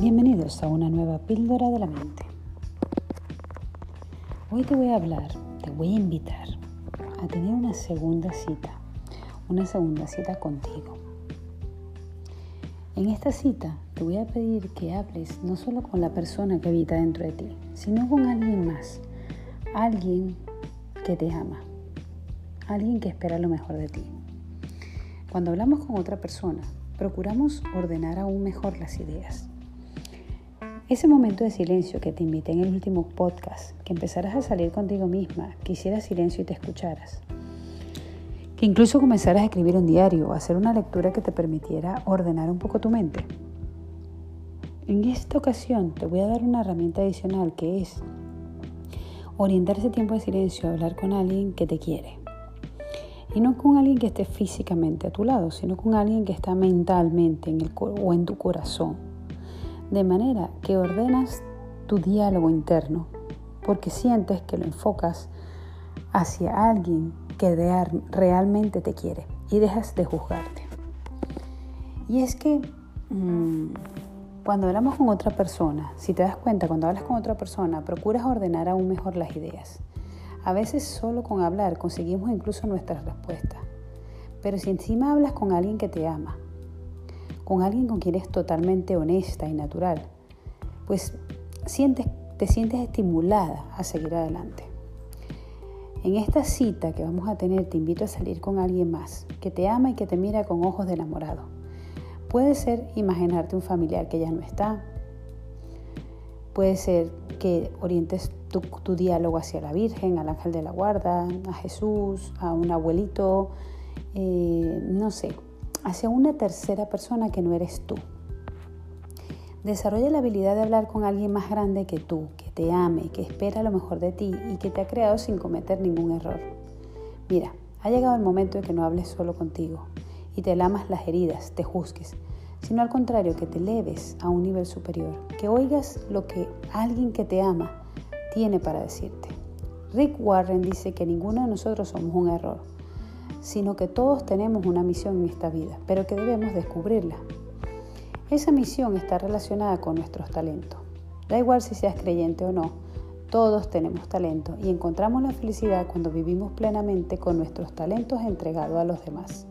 Bienvenidos a una nueva píldora de la mente. Hoy te voy a hablar, te voy a invitar a tener una segunda cita, una segunda cita contigo. En esta cita te voy a pedir que hables no solo con la persona que habita dentro de ti, sino con alguien más, alguien que te ama, alguien que espera lo mejor de ti. Cuando hablamos con otra persona, procuramos ordenar aún mejor las ideas ese momento de silencio que te invité en el último podcast, que empezaras a salir contigo misma, que hicieras silencio y te escucharas. Que incluso comenzaras a escribir un diario o hacer una lectura que te permitiera ordenar un poco tu mente. En esta ocasión te voy a dar una herramienta adicional que es orientar ese tiempo de silencio a hablar con alguien que te quiere. Y no con alguien que esté físicamente a tu lado, sino con alguien que está mentalmente en el, o en tu corazón de manera que ordenas tu diálogo interno, porque sientes que lo enfocas hacia alguien que realmente te quiere y dejas de juzgarte. Y es que mm, cuando hablamos con otra persona, si te das cuenta, cuando hablas con otra persona, procuras ordenar aún mejor las ideas. A veces solo con hablar conseguimos incluso nuestras respuestas. Pero si encima hablas con alguien que te ama, con alguien con quien eres totalmente honesta y natural, pues sientes, te sientes estimulada a seguir adelante. En esta cita que vamos a tener te invito a salir con alguien más que te ama y que te mira con ojos de enamorado. Puede ser imaginarte un familiar que ya no está. Puede ser que orientes tu, diálogo hacia la Virgen, al ángel de la guarda, a Jesús, a un abuelito, eh, no sé, hacia una tercera persona que no eres tú. Desarrolla la habilidad de hablar con alguien más grande que tú, que te ame, que espera lo mejor de ti y que te ha creado sin cometer ningún error. Mira, ha llegado el momento de que no hables solo contigo y te lamas las heridas, te juzgues, sino al contrario, que te eleves a un nivel superior, que oigas lo que alguien que te ama tiene para decirte. Rick Warren dice que ninguno de nosotros somos un error sino que todos tenemos una misión en esta vida, pero que debemos descubrirla. Esa misión está relacionada con nuestros talentos. Da igual si seas creyente o no, todos tenemos talento y encontramos la felicidad cuando vivimos plenamente con nuestros talentos entregados a los demás.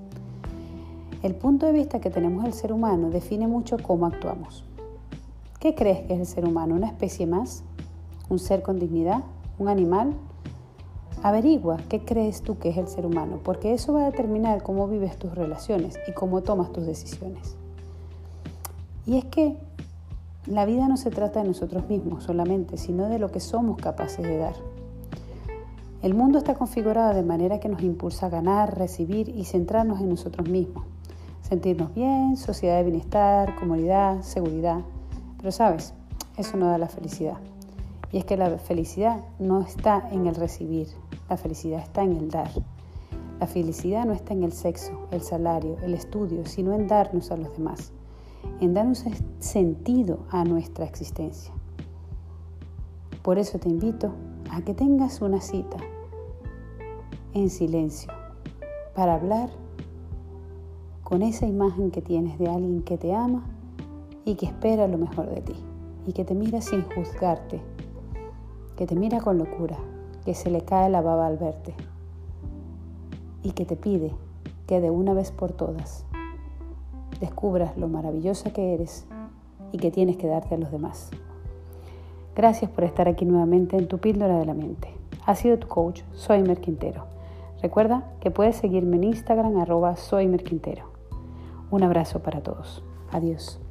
El punto de vista que tenemos el ser humano define mucho cómo actuamos. ¿Qué crees que es el ser humano? ¿Una especie más? ¿Un ser con dignidad? ¿Un animal? Averigua qué crees tú que es el ser humano, porque eso va a determinar cómo vives tus relaciones y cómo tomas tus decisiones. Y es que la vida no se trata de nosotros mismos solamente, sino de lo que somos capaces de dar. El mundo está configurado de manera que nos impulsa a ganar, recibir y centrarnos en nosotros mismos. Sentirnos bien, sociedad de bienestar, comodidad, seguridad. Pero sabes, eso no da la felicidad. Y es que la felicidad no está en el recibir, la felicidad está en el dar. La felicidad no está en el sexo, el salario, el estudio, sino en darnos a los demás, en darnos sentido a nuestra existencia. Por eso te invito a que tengas una cita en silencio para hablar con esa imagen que tienes de alguien que te ama y que espera lo mejor de ti y que te mira sin juzgarte que te mira con locura, que se le cae la baba al verte y que te pide que de una vez por todas descubras lo maravillosa que eres y que tienes que darte a los demás. Gracias por estar aquí nuevamente en tu píldora de la mente. Ha sido tu coach, Soy Merquintero. Recuerda que puedes seguirme en Instagram arroba Soy Merquintero. Un abrazo para todos. Adiós.